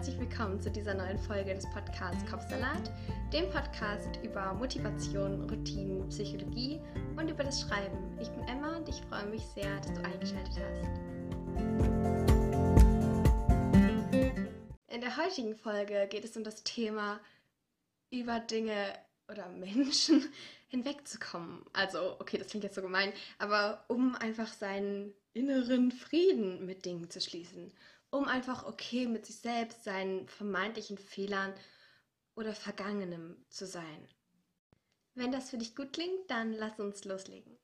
herzlich willkommen zu dieser neuen Folge des Podcasts Kopfsalat, dem Podcast über Motivation, Routinen, Psychologie und über das Schreiben. Ich bin Emma und ich freue mich sehr, dass du eingeschaltet hast. In der heutigen Folge geht es um das Thema über Dinge oder Menschen hinwegzukommen. Also, okay, das klingt jetzt so gemein, aber um einfach seinen inneren Frieden mit Dingen zu schließen um einfach okay mit sich selbst, seinen vermeintlichen Fehlern oder Vergangenem zu sein. Wenn das für dich gut klingt, dann lass uns loslegen.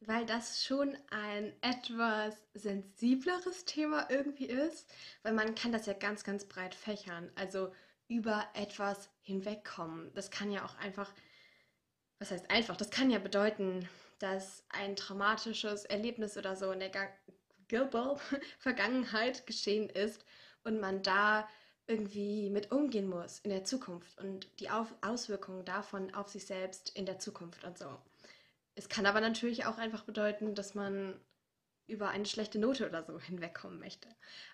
Weil das schon ein etwas sensibleres Thema irgendwie ist, weil man kann das ja ganz, ganz breit fächern, also über etwas hinwegkommen. Das kann ja auch einfach, was heißt einfach, das kann ja bedeuten, dass ein traumatisches Erlebnis oder so in der Global Vergangenheit geschehen ist und man da irgendwie mit umgehen muss in der Zukunft und die auf Auswirkungen davon auf sich selbst in der Zukunft und so. Es kann aber natürlich auch einfach bedeuten, dass man über eine schlechte Note oder so hinwegkommen möchte.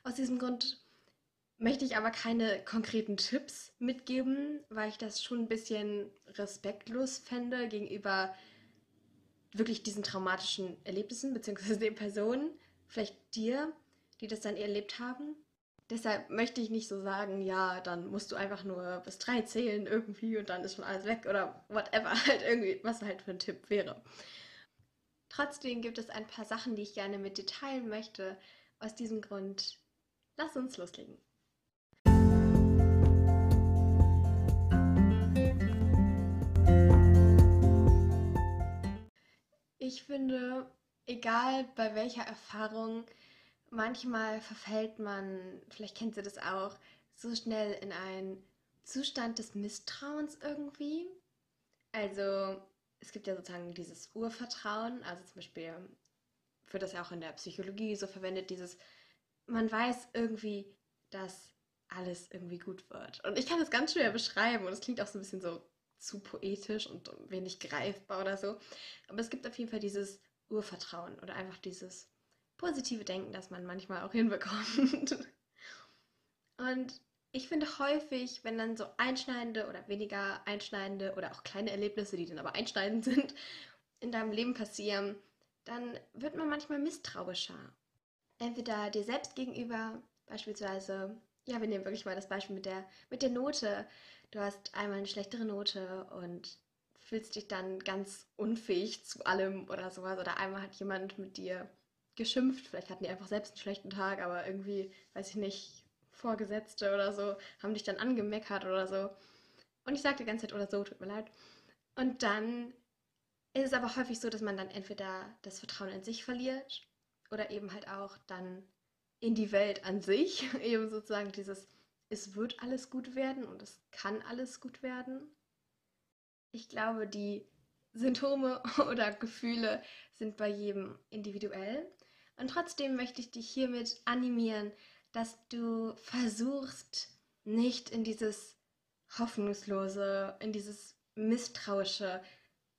Aus diesem Grund möchte ich aber keine konkreten Tipps mitgeben, weil ich das schon ein bisschen respektlos fände gegenüber wirklich diesen traumatischen Erlebnissen bzw. den Personen vielleicht dir, die das dann erlebt haben. Deshalb möchte ich nicht so sagen, ja, dann musst du einfach nur bis drei zählen irgendwie und dann ist schon alles weg oder whatever, halt irgendwie, was halt für ein Tipp wäre. Trotzdem gibt es ein paar Sachen, die ich gerne mit dir teilen möchte. Aus diesem Grund, lass uns loslegen. Ich finde, egal bei welcher Erfahrung, manchmal verfällt man, vielleicht kennt ihr das auch, so schnell in einen Zustand des Misstrauens irgendwie. Also es gibt ja sozusagen dieses Urvertrauen, also zum Beispiel wird das ja auch in der Psychologie so verwendet, dieses, man weiß irgendwie, dass alles irgendwie gut wird. Und ich kann das ganz schwer beschreiben und es klingt auch so ein bisschen so zu poetisch und wenig greifbar oder so. Aber es gibt auf jeden Fall dieses Urvertrauen oder einfach dieses positive Denken, das man manchmal auch hinbekommt. Und ich finde häufig, wenn dann so einschneidende oder weniger einschneidende oder auch kleine Erlebnisse, die dann aber einschneidend sind, in deinem Leben passieren, dann wird man manchmal misstrauischer. Entweder dir selbst gegenüber, beispielsweise, ja, wir nehmen wirklich mal das Beispiel mit der, mit der Note. Du hast einmal eine schlechtere Note und fühlst dich dann ganz unfähig zu allem oder sowas. Oder einmal hat jemand mit dir geschimpft, vielleicht hatten die einfach selbst einen schlechten Tag, aber irgendwie, weiß ich nicht, Vorgesetzte oder so, haben dich dann angemeckert oder so. Und ich sagte die ganze Zeit oder so, tut mir leid. Und dann ist es aber häufig so, dass man dann entweder das Vertrauen in sich verliert oder eben halt auch dann in die Welt an sich. eben sozusagen dieses, es wird alles gut werden und es kann alles gut werden. Ich glaube, die Symptome oder Gefühle sind bei jedem individuell. Und trotzdem möchte ich dich hiermit animieren, dass du versuchst, nicht in dieses Hoffnungslose, in dieses Misstrauische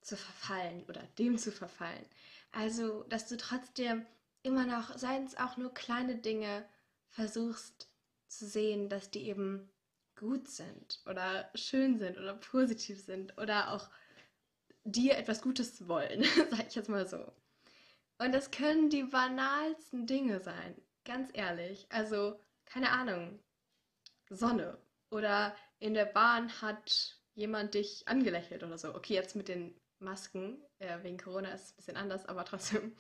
zu verfallen oder dem zu verfallen. Also, dass du trotzdem immer noch, seien es auch nur kleine Dinge, versuchst zu sehen, dass die eben gut sind oder schön sind oder positiv sind oder auch dir etwas Gutes wollen, sag ich jetzt mal so. Und das können die banalsten Dinge sein, ganz ehrlich. Also, keine Ahnung, Sonne oder in der Bahn hat jemand dich angelächelt oder so. Okay, jetzt mit den Masken, äh, wegen Corona ist es ein bisschen anders, aber trotzdem.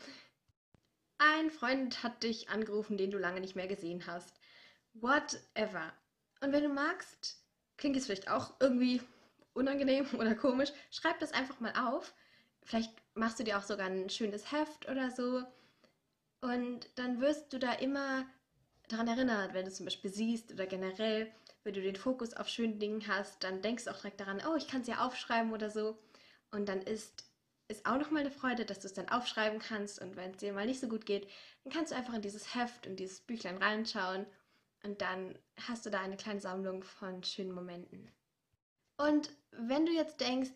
Ein Freund hat dich angerufen, den du lange nicht mehr gesehen hast. Whatever. Und wenn du magst, klingt es vielleicht auch irgendwie unangenehm oder komisch, schreib das einfach mal auf. Vielleicht machst du dir auch sogar ein schönes Heft oder so. Und dann wirst du da immer daran erinnert, wenn du zum Beispiel siehst oder generell, wenn du den Fokus auf schönen Dingen hast, dann denkst du auch direkt daran, oh, ich kann es ja aufschreiben oder so. Und dann ist es auch nochmal eine Freude, dass du es dann aufschreiben kannst. Und wenn es dir mal nicht so gut geht, dann kannst du einfach in dieses Heft, in dieses Büchlein reinschauen und dann hast du da eine kleine Sammlung von schönen Momenten. Und wenn du jetzt denkst,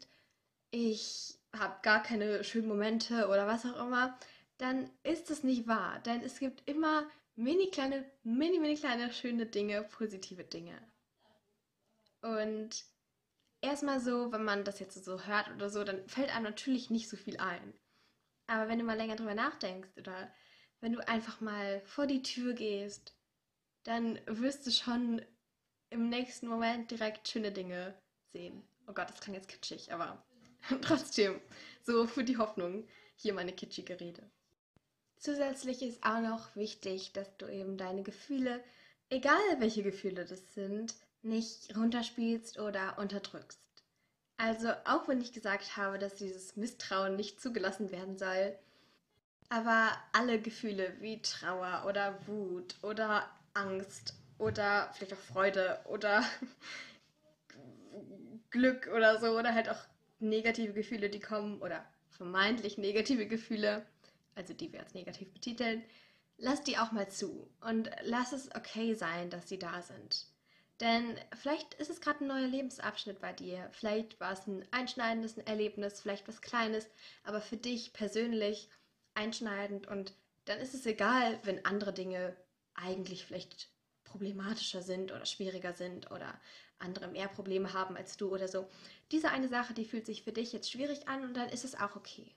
ich habe gar keine schönen Momente oder was auch immer, dann ist es nicht wahr. Denn es gibt immer mini kleine, mini, mini kleine schöne Dinge, positive Dinge. Und erstmal so, wenn man das jetzt so hört oder so, dann fällt einem natürlich nicht so viel ein. Aber wenn du mal länger drüber nachdenkst oder wenn du einfach mal vor die Tür gehst, dann wirst du schon im nächsten Moment direkt schöne Dinge sehen. Oh Gott, das klang jetzt kitschig, aber trotzdem, so für die Hoffnung, hier meine kitschige Rede. Zusätzlich ist auch noch wichtig, dass du eben deine Gefühle, egal welche Gefühle das sind, nicht runterspielst oder unterdrückst. Also auch wenn ich gesagt habe, dass dieses Misstrauen nicht zugelassen werden soll, aber alle Gefühle wie Trauer oder Wut oder Angst oder vielleicht auch Freude oder Glück oder so oder halt auch negative Gefühle, die kommen oder vermeintlich negative Gefühle, also die wir als negativ betiteln, lass die auch mal zu und lass es okay sein, dass sie da sind. Denn vielleicht ist es gerade ein neuer Lebensabschnitt bei dir. Vielleicht war es ein einschneidendes Erlebnis, vielleicht was Kleines, aber für dich persönlich einschneidend. Und dann ist es egal, wenn andere Dinge eigentlich vielleicht problematischer sind oder schwieriger sind oder andere mehr Probleme haben als du oder so. Diese eine Sache, die fühlt sich für dich jetzt schwierig an und dann ist es auch okay.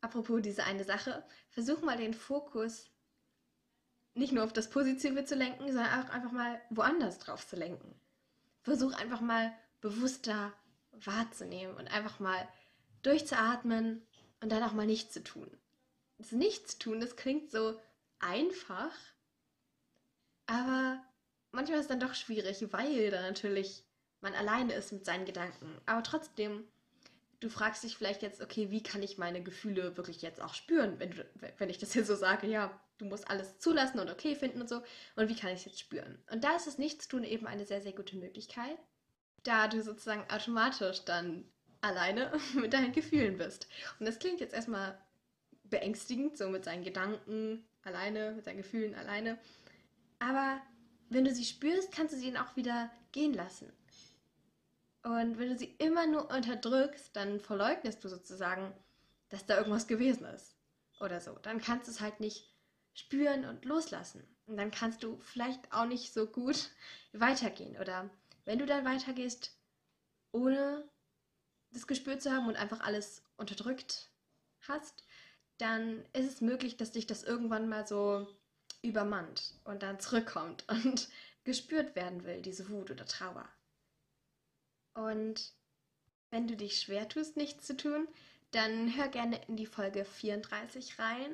Apropos diese eine Sache, versuch mal den Fokus nicht nur auf das Positive zu lenken, sondern auch einfach mal woanders drauf zu lenken. Versuch einfach mal bewusster wahrzunehmen und einfach mal durchzuatmen und dann auch mal nichts zu tun. Das Nichtstun, das klingt so einfach, aber manchmal ist es dann doch schwierig, weil da natürlich man alleine ist mit seinen Gedanken. Aber trotzdem, du fragst dich vielleicht jetzt, okay, wie kann ich meine Gefühle wirklich jetzt auch spüren, wenn, wenn ich das hier so sage, ja, du musst alles zulassen und okay finden und so. Und wie kann ich es jetzt spüren? Und da ist das Nichtstun eben eine sehr, sehr gute Möglichkeit, da du sozusagen automatisch dann alleine mit deinen Gefühlen bist. Und das klingt jetzt erstmal beängstigend, so mit seinen Gedanken alleine, mit seinen Gefühlen alleine. Aber wenn du sie spürst, kannst du sie dann auch wieder gehen lassen. Und wenn du sie immer nur unterdrückst, dann verleugnest du sozusagen, dass da irgendwas gewesen ist. Oder so. Dann kannst du es halt nicht spüren und loslassen. Und dann kannst du vielleicht auch nicht so gut weitergehen. Oder wenn du dann weitergehst, ohne das gespürt zu haben und einfach alles unterdrückt hast, dann ist es möglich, dass dich das irgendwann mal so übermannt und dann zurückkommt und gespürt werden will, diese Wut oder Trauer. Und wenn du dich schwer tust, nichts zu tun, dann hör gerne in die Folge 34 rein.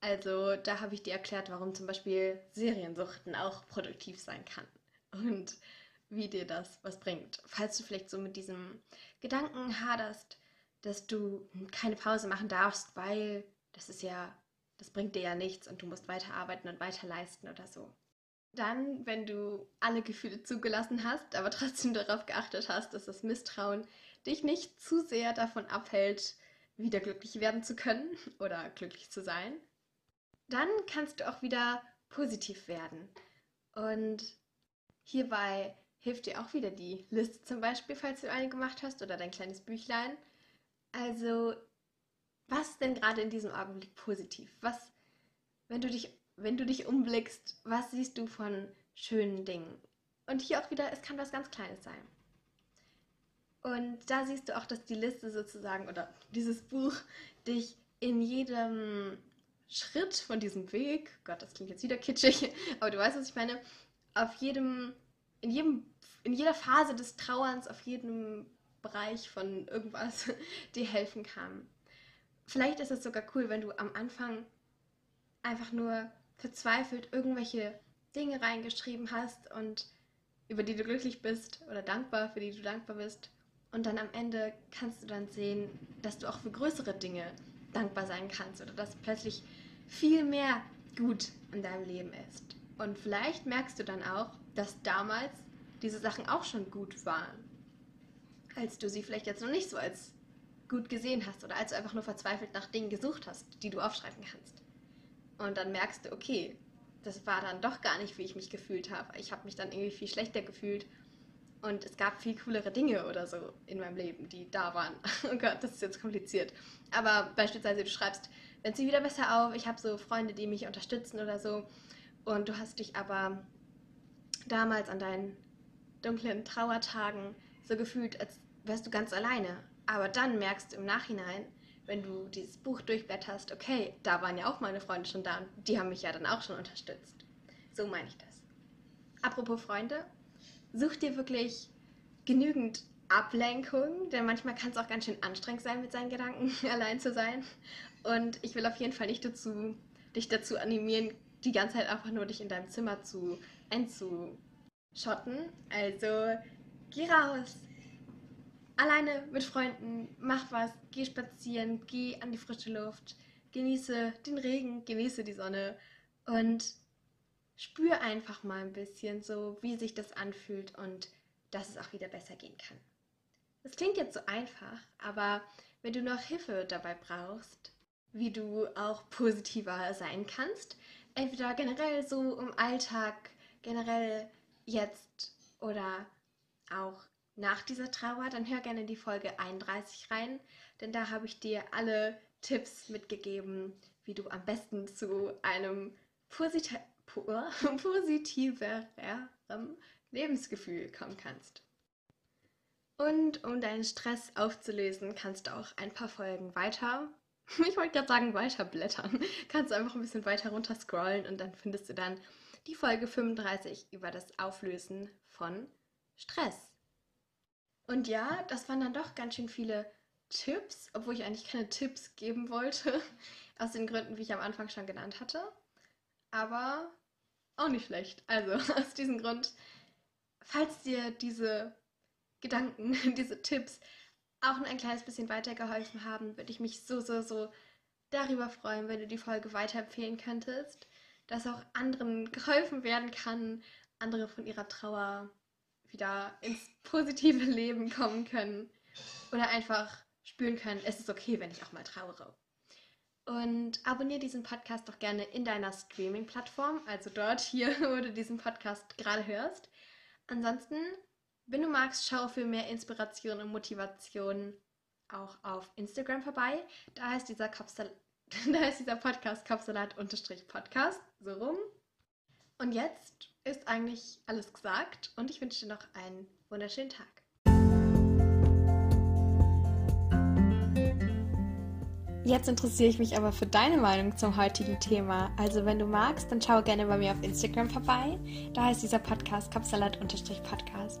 Also da habe ich dir erklärt, warum zum Beispiel Seriensuchten auch produktiv sein kann und wie dir das was bringt. Falls du vielleicht so mit diesem Gedanken haderst, dass du keine Pause machen darfst, weil das ist ja, das bringt dir ja nichts und du musst weiterarbeiten und weiter leisten oder so. Dann, wenn du alle Gefühle zugelassen hast, aber trotzdem darauf geachtet hast, dass das Misstrauen dich nicht zu sehr davon abhält, wieder glücklich werden zu können oder glücklich zu sein, dann kannst du auch wieder positiv werden. Und hierbei hilft dir auch wieder die Liste zum Beispiel, falls du eine gemacht hast, oder dein kleines Büchlein. Also, was denn gerade in diesem Augenblick positiv? Was, wenn du dich, wenn du dich umblickst, was siehst du von schönen Dingen? Und hier auch wieder, es kann was ganz Kleines sein. Und da siehst du auch, dass die Liste sozusagen oder dieses Buch dich in jedem Schritt von diesem Weg, Gott, das klingt jetzt wieder kitschig, aber du weißt, was ich meine, auf jedem, in jedem, in jeder Phase des Trauerns, auf jedem Bereich von irgendwas dir helfen kann. Vielleicht ist es sogar cool, wenn du am Anfang einfach nur verzweifelt irgendwelche Dinge reingeschrieben hast und über die du glücklich bist oder dankbar, für die du dankbar bist. Und dann am Ende kannst du dann sehen, dass du auch für größere Dinge dankbar sein kannst oder dass plötzlich viel mehr gut in deinem Leben ist. Und vielleicht merkst du dann auch, dass damals diese Sachen auch schon gut waren, als du sie vielleicht jetzt noch nicht so als gut gesehen hast oder als du einfach nur verzweifelt nach Dingen gesucht hast, die du aufschreiben kannst. Und dann merkst du, okay, das war dann doch gar nicht, wie ich mich gefühlt habe. Ich habe mich dann irgendwie viel schlechter gefühlt, und es gab viel coolere Dinge oder so in meinem Leben, die da waren. Oh Gott, das ist jetzt kompliziert. Aber beispielsweise, du schreibst, wenn sie wieder besser auf, ich habe so Freunde, die mich unterstützen oder so. Und du hast dich aber damals an deinen dunklen Trauertagen so gefühlt, als wärst du ganz alleine. Aber dann merkst du im Nachhinein, wenn du dieses Buch durchblätterst, okay, da waren ja auch meine Freunde schon da und die haben mich ja dann auch schon unterstützt. So meine ich das. Apropos Freunde, such dir wirklich genügend Ablenkung, denn manchmal kann es auch ganz schön anstrengend sein, mit seinen Gedanken allein zu sein. Und ich will auf jeden Fall nicht dazu, dich dazu animieren, die ganze Zeit einfach nur dich in deinem Zimmer zu einzuschotten. Also geh raus, alleine mit Freunden, mach was, geh spazieren, geh an die frische Luft, genieße den Regen, genieße die Sonne und spür einfach mal ein bisschen so, wie sich das anfühlt und dass es auch wieder besser gehen kann. Das klingt jetzt so einfach, aber wenn du noch Hilfe dabei brauchst, wie du auch positiver sein kannst, entweder generell so im Alltag, generell jetzt oder auch nach dieser Trauer, dann hör gerne die Folge 31 rein, denn da habe ich dir alle Tipps mitgegeben, wie du am besten zu einem posit positiverem Lebensgefühl kommen kannst. Und um deinen Stress aufzulösen, kannst du auch ein paar Folgen weiter, ich wollte gerade sagen weiter blättern, kannst du einfach ein bisschen weiter runter scrollen und dann findest du dann die Folge 35 über das Auflösen von Stress. Und ja, das waren dann doch ganz schön viele Tipps, obwohl ich eigentlich keine Tipps geben wollte, aus den Gründen, wie ich am Anfang schon genannt hatte. Aber auch nicht schlecht. Also aus diesem Grund, falls dir diese Gedanken, diese Tipps auch ein kleines bisschen weitergeholfen haben, würde ich mich so, so, so darüber freuen, wenn du die Folge weiterempfehlen könntest, dass auch anderen geholfen werden kann, andere von ihrer Trauer wieder ins positive Leben kommen können oder einfach spüren können, es ist okay, wenn ich auch mal trauere. Und abonniere diesen Podcast doch gerne in deiner Streaming-Plattform, also dort hier, wo du diesen Podcast gerade hörst. Ansonsten, wenn du magst, schau für mehr Inspiration und Motivation auch auf Instagram vorbei. Da heißt dieser, Kopfsal da heißt dieser Podcast Kopfsalat-Podcast, so rum. Und jetzt ist eigentlich alles gesagt und ich wünsche dir noch einen wunderschönen Tag. Jetzt interessiere ich mich aber für deine Meinung zum heutigen Thema. Also wenn du magst, dann schau gerne bei mir auf Instagram vorbei. Da heißt dieser Podcast Kapsalat-Podcast.